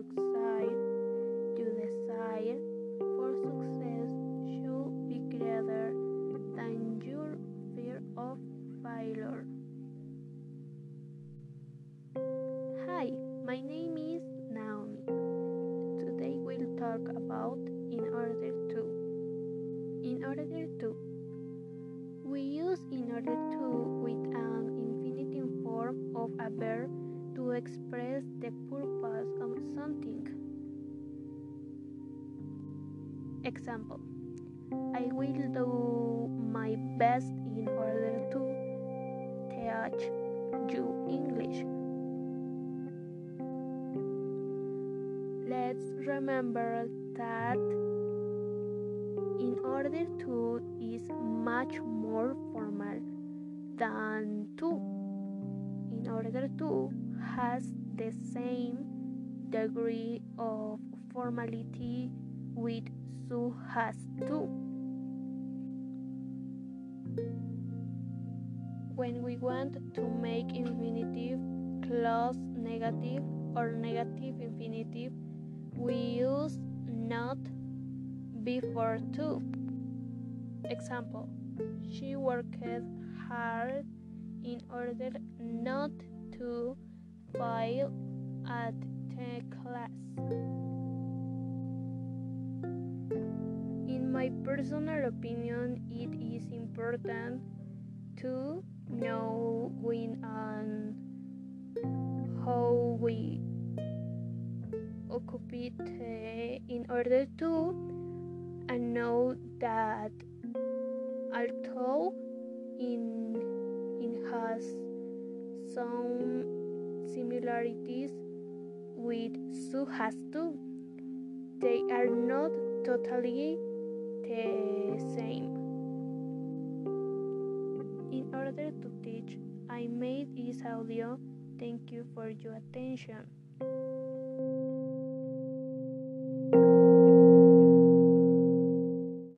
succeed, to desire for success should be greater than your fear of failure. Hi, my name is Naomi. Today we'll talk about in order to. In order to. We use in order to Example I will do my best in order to teach you English. Let's remember that in order to is much more formal than to. In order to has the same degree of formality with so has to. When we want to make infinitive clause negative or negative infinitive, we use not before to. Example, she worked hard in order not to fail at the class. My personal opinion, it is important to know when and how we occupy in order to and know that although in it has some similarities with so has to they are not totally the same. In order to teach i made this audio. Thank you for your attention